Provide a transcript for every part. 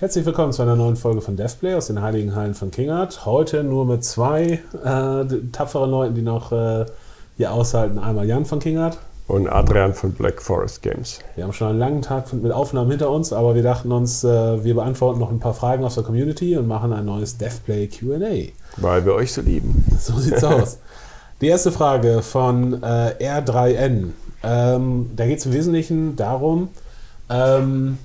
Herzlich willkommen zu einer neuen Folge von Deathplay aus den Heiligen Hallen von Kingart. Heute nur mit zwei äh, tapferen Leuten, die noch äh, hier aushalten. Einmal Jan von Kingart. Und Adrian von Black Forest Games. Wir haben schon einen langen Tag mit Aufnahmen hinter uns, aber wir dachten uns, äh, wir beantworten noch ein paar Fragen aus der Community und machen ein neues Deathplay QA. Weil wir euch so lieben. So sieht's aus. Die erste Frage von äh, R3N. Ähm, da geht es im Wesentlichen darum, ähm,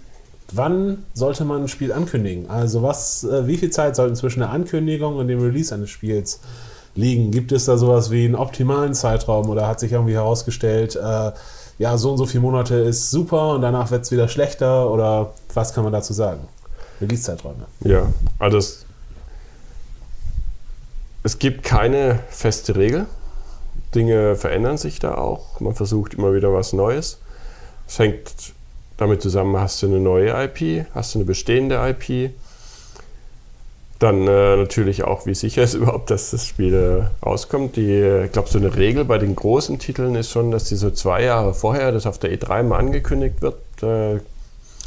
wann sollte man ein Spiel ankündigen? Also was, äh, wie viel Zeit sollte zwischen der Ankündigung und dem Release eines Spiels liegen? Gibt es da sowas wie einen optimalen Zeitraum oder hat sich irgendwie herausgestellt, äh, ja, so und so viele Monate ist super und danach wird es wieder schlechter oder was kann man dazu sagen? Release-Zeiträume. Ja, also es, es gibt keine feste Regel. Dinge verändern sich da auch. Man versucht immer wieder was Neues. Es hängt damit zusammen, hast du eine neue IP, hast du eine bestehende IP. Dann äh, natürlich auch, wie sicher ist überhaupt, dass das Spiel äh, rauskommt. Die, ich glaube, so eine Regel bei den großen Titeln ist schon, dass die so zwei Jahre vorher, das auf der E3 mal angekündigt wird. Äh,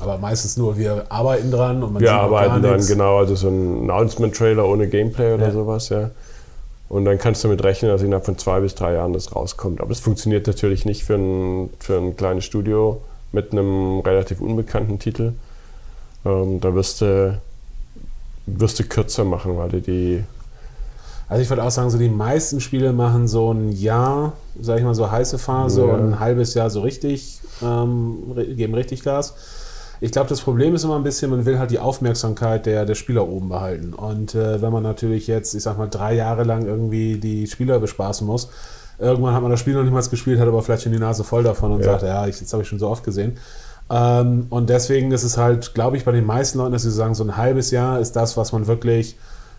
aber meistens nur, wir arbeiten dran und man Wir arbeiten dran, genau. Also so ein Announcement-Trailer ohne Gameplay oder ja. sowas, ja. Und dann kannst du damit rechnen, dass innerhalb von zwei bis drei Jahren das rauskommt. Aber das funktioniert natürlich nicht für ein, für ein kleines Studio mit einem relativ unbekannten Titel. Ähm, da wirst du, wirst du kürzer machen, weil du die. Also ich würde auch sagen, so die meisten Spiele machen so ein Jahr, sag ich mal, so heiße Phase ja. und ein halbes Jahr so richtig, ähm, geben richtig Gas. Ich glaube, das Problem ist immer ein bisschen, man will halt die Aufmerksamkeit der, der Spieler oben behalten. Und äh, wenn man natürlich jetzt, ich sag mal, drei Jahre lang irgendwie die Spieler bespaßen muss, irgendwann hat man das Spiel noch niemals gespielt, hat aber vielleicht schon die Nase voll davon und ja. sagt, ja, ich, jetzt habe ich schon so oft gesehen. Ähm, und deswegen ist es halt, glaube ich, bei den meisten Leuten, dass sie sagen, so ein halbes Jahr ist das, was man wirklich,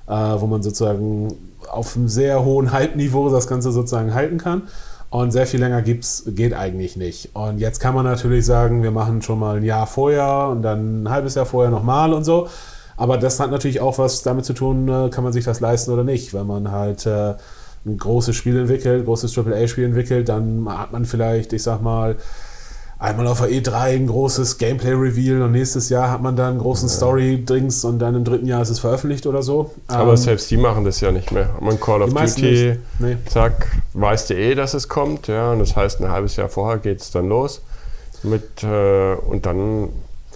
äh, wo man sozusagen auf einem sehr hohen Hype-Niveau das Ganze sozusagen halten kann. Und sehr viel länger gibt's, geht eigentlich nicht. Und jetzt kann man natürlich sagen, wir machen schon mal ein Jahr vorher und dann ein halbes Jahr vorher nochmal und so. Aber das hat natürlich auch was damit zu tun, äh, kann man sich das leisten oder nicht. Wenn man halt äh, ein großes Spiel entwickelt, großes AAA-Spiel entwickelt, dann hat man vielleicht, ich sag mal, einmal auf der E3 ein großes Gameplay-Reveal und nächstes Jahr hat man dann einen großen ja. Story-Dings und dann im dritten Jahr ist es veröffentlicht oder so. Aber ähm, selbst die machen das ja nicht mehr. Man Call of Duty, nee. zack, weißt du eh, dass es kommt, ja, und das heißt, ein halbes Jahr vorher geht es dann los mit äh, und dann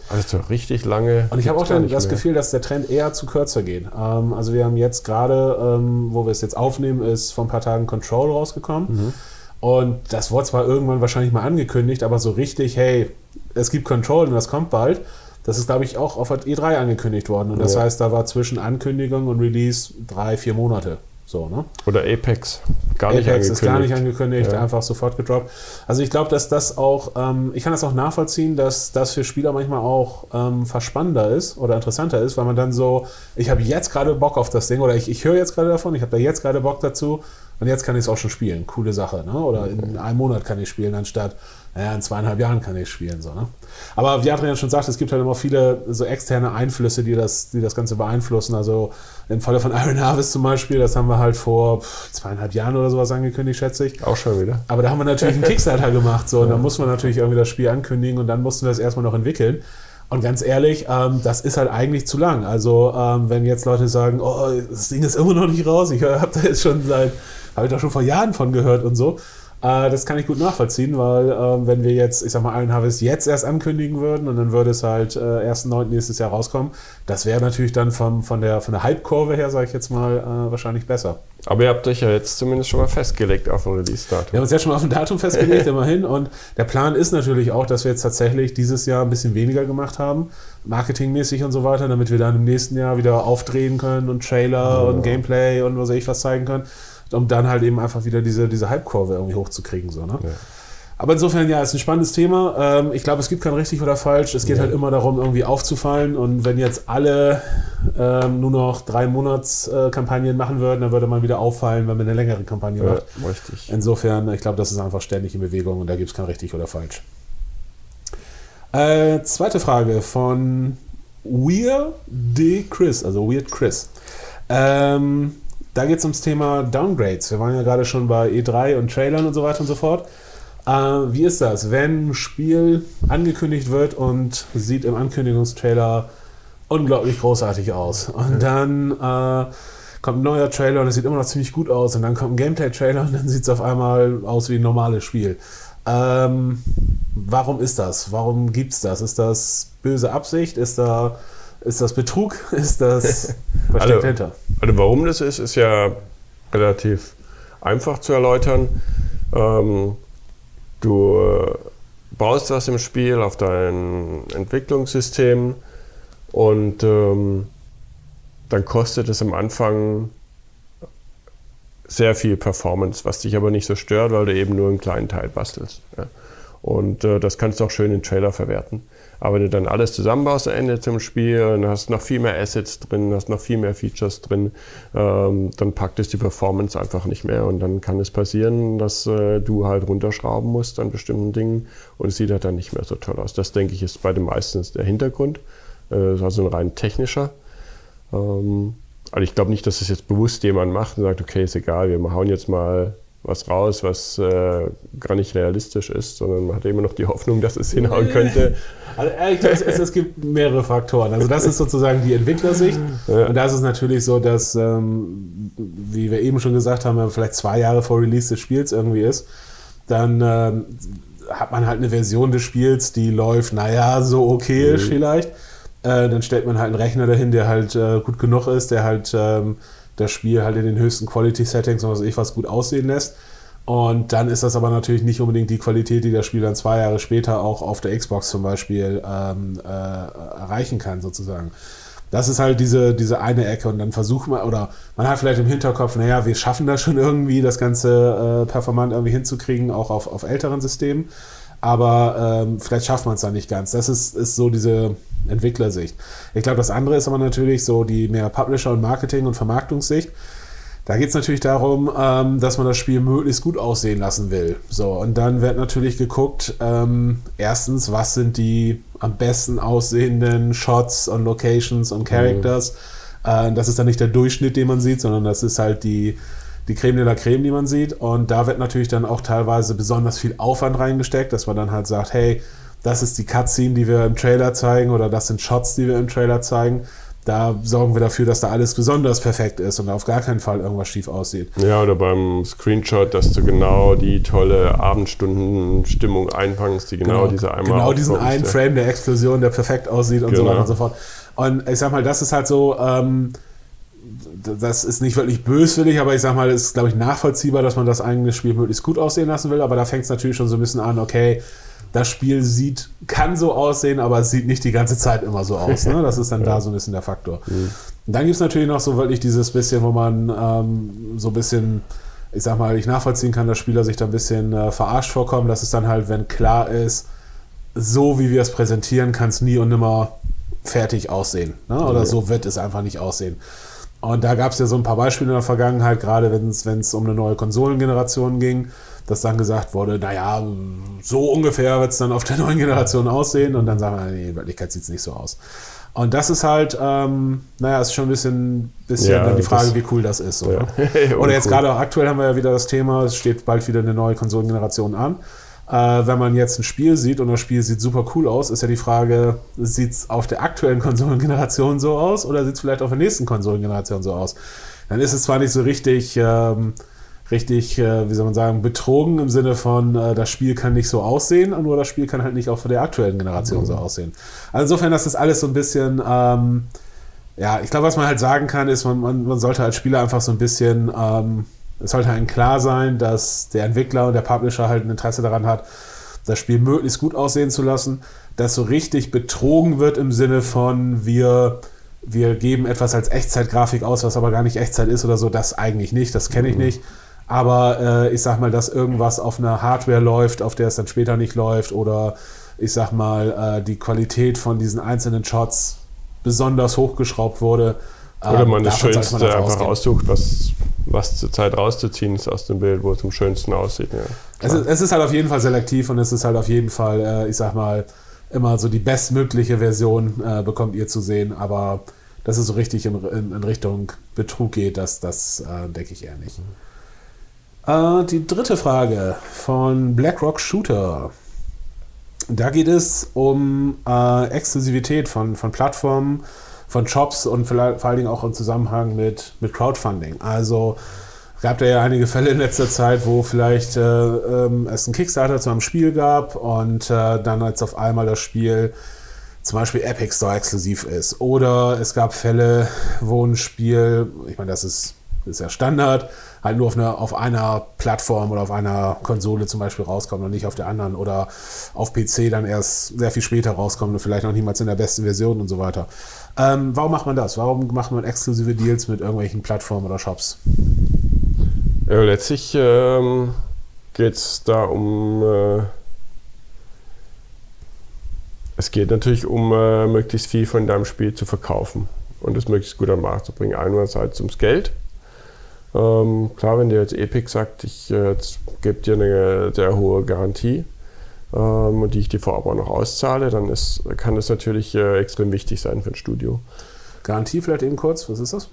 also richtig lange. Und ich habe auch dann das mehr. Gefühl, dass der Trend eher zu kürzer geht. Ähm, also wir haben jetzt gerade, ähm, wo wir es jetzt aufnehmen, ist vor ein paar Tagen Control rausgekommen. Mhm. Und das wurde zwar irgendwann wahrscheinlich mal angekündigt, aber so richtig, hey, es gibt Control und das kommt bald. Das ist, glaube ich, auch auf der E3 angekündigt worden. Und das ja. heißt, da war zwischen Ankündigung und Release drei, vier Monate. So, ne? Oder Apex. Gar Apex nicht angekündigt. ist gar nicht angekündigt, ja. einfach sofort gedroppt. Also ich glaube, dass das auch, ähm, ich kann das auch nachvollziehen, dass das für Spieler manchmal auch ähm, verspannender ist oder interessanter ist, weil man dann so, ich habe jetzt gerade Bock auf das Ding oder ich, ich höre jetzt gerade davon, ich habe da jetzt gerade Bock dazu und jetzt kann ich es auch schon spielen. Coole Sache. Ne? Oder in einem Monat kann ich spielen, anstatt naja, in zweieinhalb Jahren kann ich spielen. So, ne? Aber wie Adrian schon sagt, es gibt halt immer viele so externe Einflüsse, die das, die das Ganze beeinflussen. Also im Falle von Iron Harvest zum Beispiel, das haben wir halt vor zweieinhalb Jahren oder sowas angekündigt, schätze ich. Auch schon wieder. Aber da haben wir natürlich einen Kickstarter gemacht. So, und da muss man natürlich irgendwie das Spiel ankündigen und dann mussten wir das erstmal noch entwickeln. Und ganz ehrlich, ähm, das ist halt eigentlich zu lang. Also ähm, wenn jetzt Leute sagen, oh, das Ding ist immer noch nicht raus, ich habe da jetzt schon seit habe ich da schon vor Jahren von gehört und so. Äh, das kann ich gut nachvollziehen, weil äh, wenn wir jetzt, ich sag mal, Iron Harvest jetzt erst ankündigen würden und dann würde es halt äh, 1.9. nächstes Jahr rauskommen, das wäre natürlich dann vom, von der, von der Hype-Kurve her, sage ich jetzt mal, äh, wahrscheinlich besser. Aber ihr habt euch ja jetzt zumindest schon mal festgelegt auf ein Release-Datum. Wir haben uns jetzt schon mal auf ein Datum festgelegt, immerhin. Und der Plan ist natürlich auch, dass wir jetzt tatsächlich dieses Jahr ein bisschen weniger gemacht haben, marketingmäßig und so weiter, damit wir dann im nächsten Jahr wieder aufdrehen können und Trailer ja. und Gameplay und was weiß ich was zeigen können um dann halt eben einfach wieder diese, diese Hype-Kurve irgendwie hochzukriegen. So, ne? Ja. Aber insofern, ja, ist ein spannendes Thema. Ähm, ich glaube, es gibt kein richtig oder falsch. Es geht ja. halt immer darum, irgendwie aufzufallen. Und wenn jetzt alle ähm, nur noch drei Monatskampagnen äh, machen würden, dann würde man wieder auffallen, wenn man eine längere Kampagne macht. richtig. Insofern, ich glaube, das ist einfach ständig in Bewegung und da gibt es kein richtig oder falsch. Äh, zweite Frage von Weird Chris, also Weird Chris. Ähm, da geht es ums Thema Downgrades. Wir waren ja gerade schon bei E3 und Trailern und so weiter und so fort. Äh, wie ist das, wenn ein Spiel angekündigt wird und sieht im Ankündigungstrailer unglaublich großartig aus. Und dann äh, kommt ein neuer Trailer und es sieht immer noch ziemlich gut aus. Und dann kommt ein Gameplay-Trailer und dann sieht es auf einmal aus wie ein normales Spiel. Ähm, warum ist das? Warum gibt es das? Ist das böse Absicht? Ist, da, ist das Betrug? Ist das. Was steckt hinter? Also, warum das ist, ist ja relativ einfach zu erläutern. Ähm, du äh, baust was im Spiel auf dein Entwicklungssystem und ähm, dann kostet es am Anfang sehr viel Performance, was dich aber nicht so stört, weil du eben nur einen kleinen Teil bastelst. Ja. Und äh, das kannst du auch schön in Trailer verwerten. Aber wenn du dann alles zusammenbaust am Ende zum Spiel, dann hast noch viel mehr Assets drin, hast noch viel mehr Features drin, ähm, dann packt es die Performance einfach nicht mehr und dann kann es passieren, dass äh, du halt runterschrauben musst an bestimmten Dingen und es sieht halt dann nicht mehr so toll aus. Das denke ich ist bei den meisten der Hintergrund. Äh, also ein rein technischer. Ähm, also ich glaube nicht, dass es das jetzt bewusst jemand macht und sagt, okay, ist egal, wir hauen jetzt mal was raus, was äh, gar nicht realistisch ist, sondern man hat immer noch die Hoffnung, dass es hinhauen könnte. Also ehrlich gesagt, es, es, gibt mehrere Faktoren. Also das ist sozusagen die Entwicklersicht. Ja. Und da ist es natürlich so, dass, ähm, wie wir eben schon gesagt haben, wenn man vielleicht zwei Jahre vor Release des Spiels irgendwie ist, dann ähm, hat man halt eine Version des Spiels, die läuft, naja, so okayisch mhm. vielleicht. Äh, dann stellt man halt einen Rechner dahin, der halt äh, gut genug ist, der halt ähm, das Spiel halt in den höchsten Quality-Settings und was ich was gut aussehen lässt. Und dann ist das aber natürlich nicht unbedingt die Qualität, die das Spiel dann zwei Jahre später auch auf der Xbox zum Beispiel ähm, äh, erreichen kann, sozusagen. Das ist halt diese, diese eine Ecke und dann versucht man, oder man hat vielleicht im Hinterkopf, naja, wir schaffen das schon irgendwie, das Ganze äh, performant irgendwie hinzukriegen, auch auf, auf älteren Systemen. Aber ähm, vielleicht schafft man es dann nicht ganz. Das ist, ist so diese, Entwicklersicht. Ich glaube, das andere ist aber natürlich so die mehr Publisher- und Marketing- und Vermarktungssicht. Da geht es natürlich darum, ähm, dass man das Spiel möglichst gut aussehen lassen will. So, und dann wird natürlich geguckt, ähm, erstens, was sind die am besten aussehenden Shots und Locations und Characters. Mhm. Äh, das ist dann nicht der Durchschnitt, den man sieht, sondern das ist halt die, die Creme de la Creme, die man sieht. Und da wird natürlich dann auch teilweise besonders viel Aufwand reingesteckt, dass man dann halt sagt, hey, das ist die Cutscene, die wir im Trailer zeigen oder das sind Shots, die wir im Trailer zeigen. Da sorgen wir dafür, dass da alles besonders perfekt ist und auf gar keinen Fall irgendwas schief aussieht. Ja, oder beim Screenshot, dass du genau die tolle Abendstundenstimmung einfängst, die genau, genau diese einmal Genau diesen einen Frame der Explosion, der perfekt aussieht und genau. so weiter und so fort. Und ich sag mal, das ist halt so, ähm, das ist nicht wirklich böswillig, aber ich sag mal, es ist, glaube ich, nachvollziehbar, dass man das eigene Spiel möglichst gut aussehen lassen will. Aber da fängt es natürlich schon so ein bisschen an, okay, das Spiel sieht, kann so aussehen, aber es sieht nicht die ganze Zeit immer so aus. Ne? Das ist dann da so ein bisschen der Faktor. Mhm. Und dann gibt es natürlich noch so wirklich dieses bisschen, wo man ähm, so ein bisschen, ich sag mal, ich nachvollziehen kann, dass Spieler sich da ein bisschen äh, verarscht vorkommen. Das ist dann halt, wenn klar ist, so wie wir es präsentieren, kann es nie und nimmer fertig aussehen. Ne? Oder so wird es einfach nicht aussehen. Und da gab es ja so ein paar Beispiele in der Vergangenheit, gerade wenn es um eine neue Konsolengeneration ging dass dann gesagt wurde, naja, so ungefähr wird es dann auf der neuen Generation aussehen und dann sagen wir, nee, in Wirklichkeit sieht es nicht so aus. Und das ist halt, ähm, naja, ist schon ein bisschen, bisschen ja, die Frage, wie cool das ist. Oder, ja. oder jetzt gerade aktuell haben wir ja wieder das Thema, es steht bald wieder eine neue Konsolengeneration an. Äh, wenn man jetzt ein Spiel sieht und das Spiel sieht super cool aus, ist ja die Frage, sieht es auf der aktuellen Konsolengeneration so aus oder sieht es vielleicht auf der nächsten Konsolengeneration so aus? Dann ist es zwar nicht so richtig... Ähm, richtig, äh, wie soll man sagen, betrogen im Sinne von, äh, das Spiel kann nicht so aussehen, nur das Spiel kann halt nicht auch von der aktuellen Generation mhm. so aussehen. Also insofern, das ist alles so ein bisschen, ähm, ja, ich glaube, was man halt sagen kann, ist, man, man, man sollte als Spieler einfach so ein bisschen, ähm, es sollte einem klar sein, dass der Entwickler und der Publisher halt ein Interesse daran hat, das Spiel möglichst gut aussehen zu lassen, dass so richtig betrogen wird im Sinne von, wir wir geben etwas als Echtzeitgrafik aus, was aber gar nicht Echtzeit ist oder so, das eigentlich nicht, das kenne ich mhm. nicht. Aber äh, ich sag mal, dass irgendwas auf einer Hardware läuft, auf der es dann später nicht läuft, oder ich sag mal, äh, die Qualität von diesen einzelnen Shots besonders hochgeschraubt wurde. Oder ähm, man das Schönste man einfach ausgehen. aussucht, was, was zur Zeit rauszuziehen ist aus dem Bild, wo es am schönsten aussieht. Ja, es, ist, es, ist, halt auf jeden Fall selektiv und es ist halt auf jeden Fall, äh, ich sag mal, immer so die bestmögliche Version äh, bekommt ihr zu sehen, aber dass es so richtig in, in, in Richtung Betrug geht, das, das äh, denke ich eher nicht. Äh, die dritte Frage von BlackRock Shooter. Da geht es um äh, Exklusivität von, von Plattformen von Shops und vor allen Dingen auch im Zusammenhang mit, mit Crowdfunding. Also gab da ja einige Fälle in letzter Zeit, wo vielleicht äh, ähm, es einen Kickstarter zu einem Spiel gab und äh, dann als auf einmal das Spiel zum Beispiel Epic Store exklusiv ist. Oder es gab Fälle, wo ein Spiel, ich meine, das ist, ist ja Standard, halt nur auf einer, auf einer Plattform oder auf einer Konsole zum Beispiel rauskommt und nicht auf der anderen oder auf PC dann erst sehr viel später rauskommt und vielleicht noch niemals in der besten Version und so weiter. Ähm, warum macht man das? Warum macht man exklusive Deals mit irgendwelchen Plattformen oder Shops? Ja, letztlich ähm, geht es da um. Äh, es geht natürlich um äh, möglichst viel von deinem Spiel zu verkaufen und es möglichst gut am Markt zu bringen. Einerseits ums Geld ähm, klar, wenn dir jetzt Epic sagt, ich äh, gebe dir eine sehr hohe Garantie, ähm, die ich dir vorab auch noch auszahle, dann ist, kann das natürlich äh, extrem wichtig sein für ein Studio. Garantie vielleicht eben kurz, was ist das?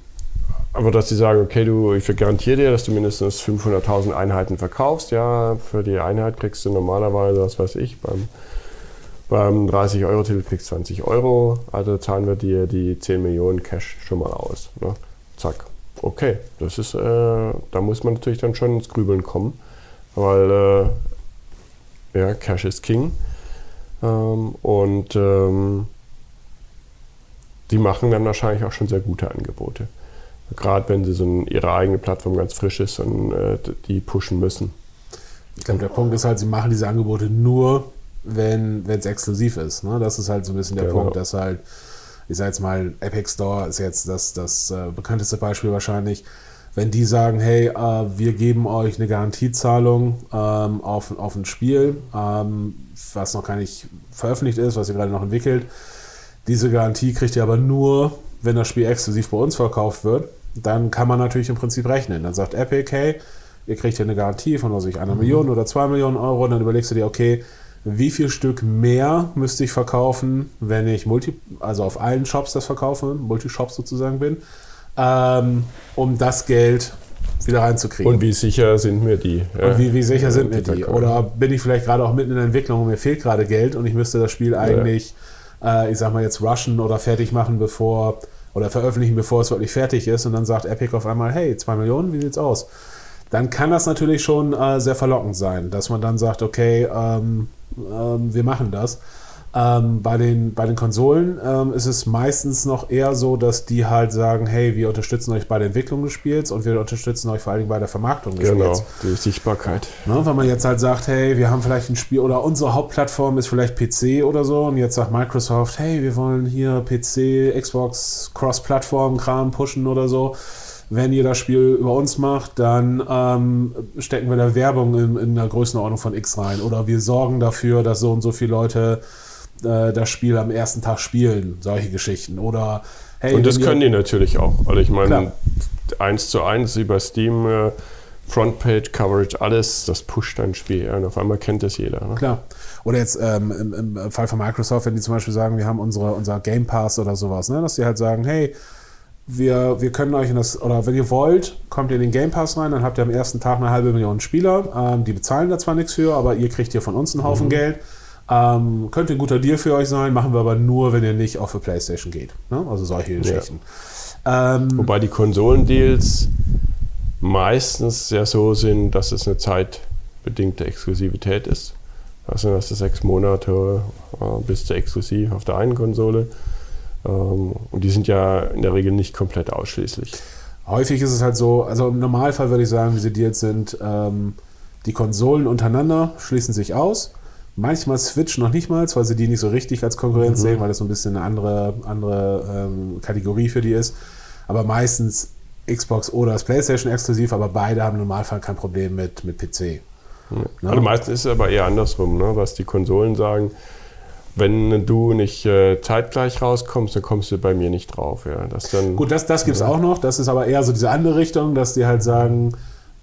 Aber dass sie sagen, okay, du, ich garantiere dir, dass du mindestens 500.000 Einheiten verkaufst. Ja, für die Einheit kriegst du normalerweise, was weiß ich, beim, beim 30-Euro-Titel kriegst 20 Euro. Also zahlen wir dir die 10 Millionen Cash schon mal aus. Ne? Zack, okay, das ist, äh, da muss man natürlich dann schon ins Grübeln kommen, weil äh, ja, Cash is King. Ähm, und ähm, die machen dann wahrscheinlich auch schon sehr gute Angebote. Gerade wenn sie so in ihre eigene Plattform ganz frisch ist und äh, die pushen müssen. Ich glaube, der Punkt ist halt, sie machen diese Angebote nur, wenn es exklusiv ist. Ne? Das ist halt so ein bisschen der genau. Punkt, dass halt ich sage jetzt mal, Epic Store ist jetzt das, das äh, bekannteste Beispiel wahrscheinlich. Wenn die sagen, hey, äh, wir geben euch eine Garantiezahlung ähm, auf, auf ein Spiel, ähm, was noch gar nicht veröffentlicht ist, was ihr gerade noch entwickelt, diese Garantie kriegt ihr aber nur, wenn das Spiel exklusiv bei uns verkauft wird, dann kann man natürlich im Prinzip rechnen. Dann sagt Epic, hey, ihr kriegt hier eine Garantie von, was ich, einer mhm. Million oder zwei Millionen Euro, und dann überlegst du dir, okay, wie viel Stück mehr müsste ich verkaufen, wenn ich Multi, also auf allen Shops das verkaufe, Multishops sozusagen bin, ähm, um das Geld wieder reinzukriegen. Und wie sicher sind mir die? Und wie, wie sicher sind mir die? Oder bin ich vielleicht gerade auch mitten in der Entwicklung und mir fehlt gerade Geld und ich müsste das Spiel eigentlich, ja. äh, ich sag mal jetzt rushen oder fertig machen, bevor oder veröffentlichen, bevor es wirklich fertig ist und dann sagt Epic auf einmal, hey, zwei Millionen, wie sieht's aus? Dann kann das natürlich schon äh, sehr verlockend sein, dass man dann sagt, okay, ähm, ähm, wir machen das. Ähm, bei, den, bei den Konsolen ähm, ist es meistens noch eher so, dass die halt sagen, hey, wir unterstützen euch bei der Entwicklung des Spiels und wir unterstützen euch vor allem bei der Vermarktung des genau, Spiels. Genau, die Sichtbarkeit. Ne, wenn man jetzt halt sagt, hey, wir haben vielleicht ein Spiel oder unsere Hauptplattform ist vielleicht PC oder so und jetzt sagt Microsoft, hey, wir wollen hier PC, Xbox, Cross-Plattform-Kram pushen oder so wenn ihr das Spiel über uns macht, dann ähm, stecken wir da Werbung in, in der Größenordnung von X rein. Oder wir sorgen dafür, dass so und so viele Leute äh, das Spiel am ersten Tag spielen. Solche Geschichten. Oder hey. Und das können die natürlich auch. Weil ich meine, eins zu eins über Steam. Äh, Frontpage, Coverage, alles, das pusht dein Spiel. Ja, und auf einmal kennt das jeder. Ne? Klar. Oder jetzt ähm, im, im, Fall von Microsoft, wenn die zum Beispiel sagen, wir haben unsere, unser Game Pass oder sowas, ne? dass die halt sagen, hey, wir, wir können euch in das, oder wenn ihr wollt, kommt ihr in den Game Pass rein, dann habt ihr am ersten Tag eine halbe Million Spieler. Ähm, die bezahlen da zwar nichts für, aber ihr kriegt hier von uns einen Haufen mhm. Geld. Ähm, könnte ein guter Deal für euch sein, machen wir aber nur, wenn ihr nicht auf für PlayStation geht. Ne? Also solche Geschichten. Ja. Ähm, Wobei die Konsolendeals meistens ja so sind, dass es eine zeitbedingte Exklusivität ist. Also dass es sechs Monate äh, bis zur exklusiv auf der einen Konsole ähm, und die sind ja in der Regel nicht komplett ausschließlich. Häufig ist es halt so, also im Normalfall würde ich sagen, wie sie die jetzt sind, ähm, die Konsolen untereinander schließen sich aus. Manchmal Switch noch nicht mal, weil sie die nicht so richtig als Konkurrenz mhm. sehen, weil das so ein bisschen eine andere, andere ähm, Kategorie für die ist. Aber meistens Xbox oder das PlayStation exklusiv, aber beide haben im Normalfall kein Problem mit, mit PC. Ja. Ne? Also meistens ist es aber eher andersrum, ne? was die Konsolen sagen wenn du nicht äh, zeitgleich rauskommst, dann kommst du bei mir nicht drauf. Ja. Das dann, Gut, das, das gibt es ja. auch noch. Das ist aber eher so diese andere Richtung, dass die halt sagen,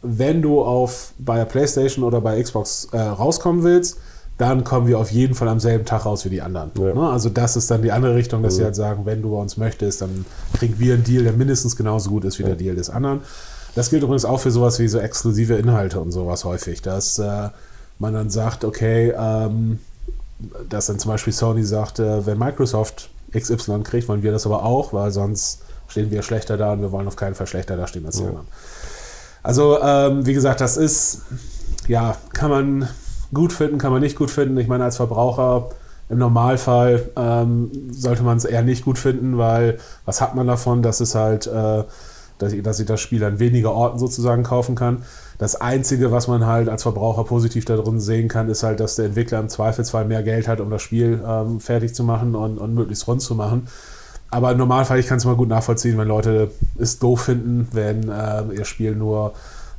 wenn du auf bei der PlayStation oder bei Xbox äh, rauskommen willst, dann kommen wir auf jeden Fall am selben Tag raus wie die anderen. Ja. Ne? Also das ist dann die andere Richtung, dass mhm. sie halt sagen, wenn du bei uns möchtest, dann kriegen wir einen Deal, der mindestens genauso gut ist wie der Deal des anderen. Das gilt übrigens auch für sowas wie so exklusive Inhalte und sowas häufig, dass äh, man dann sagt, okay, ähm, dass dann zum Beispiel Sony sagte, wenn Microsoft XY kriegt, wollen wir das aber auch, weil sonst stehen wir schlechter da und wir wollen auf keinen Fall schlechter da stehen als die Ja. anderen. Also, ähm, wie gesagt, das ist, ja, kann man gut finden, kann man nicht gut finden. Ich meine, als Verbraucher im Normalfall ähm, sollte man es eher nicht gut finden, weil was hat man davon, dass es halt, äh, dass, ich- dass ich das Spiel an weniger Orten sozusagen kaufen kann. Das Einzige, was man halt als Verbraucher positiv darin sehen kann, ist halt, dass der Entwickler im Zweifelsfall mehr Geld hat, um das Spiel ähm, fertig zu machen und, und möglichst rund zu machen. Aber im Normalfall, ich kann es mal gut nachvollziehen, wenn Leute es doof finden, wenn ähm, ihr Spiel nur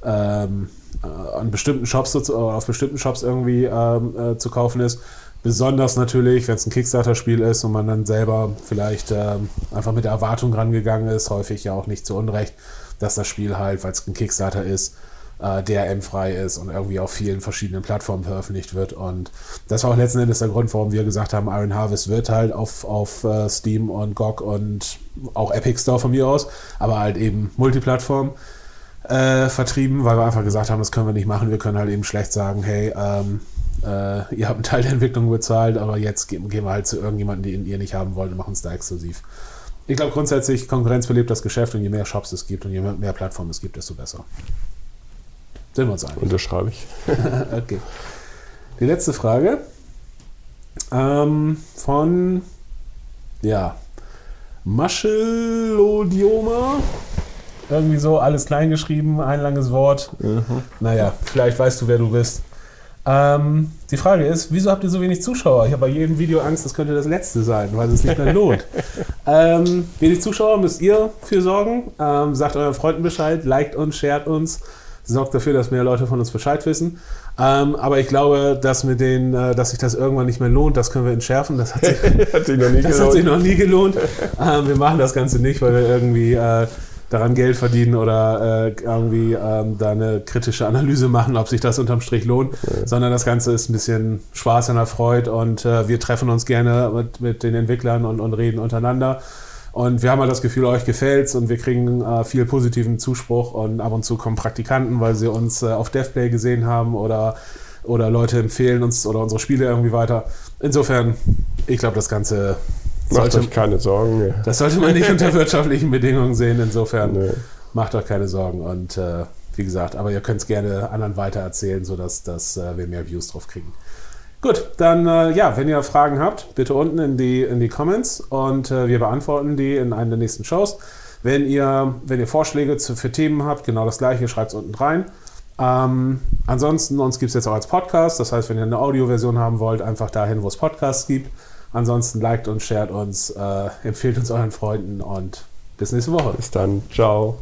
ähm, äh, an bestimmten Shops oder auf bestimmten Shops irgendwie ähm, äh, zu kaufen ist. Besonders natürlich, wenn es ein Kickstarter-Spiel ist und man dann selber vielleicht ähm, einfach mit der Erwartung rangegangen ist, häufig ja auch nicht zu Unrecht, dass das Spiel halt, weil es ein Kickstarter ist, äh, DRM-frei ist und irgendwie auf vielen verschiedenen Plattformen veröffentlicht wird. Und das war auch letzten Endes der Grund, warum wir gesagt haben, Iron Harvest wird halt auf, auf äh, Steam und GOG und auch Epic Store von mir aus, aber halt eben Multiplattform äh, vertrieben, weil wir einfach gesagt haben, das können wir nicht machen. Wir können halt eben schlecht sagen, hey, ähm, äh, ihr habt einen Teil der Entwicklung bezahlt, aber jetzt gehen, gehen wir halt zu irgendjemandem, den ihr nicht haben wollt und machen es da exklusiv. Ich glaube grundsätzlich, Konkurrenz belebt das Geschäft und je mehr Shops es gibt und je mehr Plattformen es gibt, desto besser. Sind wir uns einig? Unterschreibe ich. okay. Die letzte Frage ähm, von ja Maschelodioma. Irgendwie so, alles klein geschrieben, ein langes Wort. Naja, vielleicht weißt du, wer du bist. Ähm, die Frage ist, wieso habt ihr so wenig Zuschauer? Ich habe bei jedem Video Angst, das könnte das letzte sein, weil es nicht mehr lohnt. ähm, wenig Zuschauer müsst ihr für sorgen. Ähm, sagt euren Freunden Bescheid, liked uns, shared uns, sorgt dafür, dass mehr Leute von uns Bescheid wissen. Ähm, aber ich glaube, dass mit den, äh, dass sich das irgendwann nicht mehr lohnt, das können wir entschärfen. Das hat sich, Hat sich noch nie das hat sich gelohnt. noch nie gelohnt. ähm, wir machen das Ganze nicht, weil wir irgendwie äh, daran Geld verdienen oder äh, irgendwie ähm, da eine kritische Analyse machen, ob sich das unterm Strich lohnt, sondern das Ganze ist ein bisschen Spaß und Erfreut und äh, wir treffen uns gerne mit, mit den Entwicklern und, und reden untereinander. Und wir haben halt das Gefühl, euch gefällt's und wir kriegen äh, viel positiven Zuspruch und ab und zu kommen Praktikanten, weil sie uns äh, auf DevPlay gesehen haben oder, oder Leute empfehlen uns oder unsere Spiele irgendwie weiter. Insofern, ich glaube, das Ganze Macht sollte, euch keine Sorgen. Ja. das sollte man nicht unter wirtschaftlichen Bedingungen sehen. Insofern Nee. macht euch keine Sorgen. Und äh, wie gesagt, aber ihr könnt es gerne anderen weitererzählen, sodass dass, äh, wir mehr Views drauf kriegen. Gut, dann äh, ja, wenn ihr Fragen habt, bitte unten in die, in die Comments und äh, wir beantworten die in einer der nächsten Shows. Wenn ihr, wenn ihr Vorschläge zu, für Themen habt, genau das gleiche, schreibt es unten rein. Ähm, ansonsten, uns gibt es jetzt auch als Podcast. Das heißt, wenn ihr eine Audioversion haben wollt, einfach dahin, wo es Podcasts gibt. Ansonsten liked uns, shared uns, äh, empfehlt uns euren Freunden und bis nächste Woche. Bis dann. Ciao.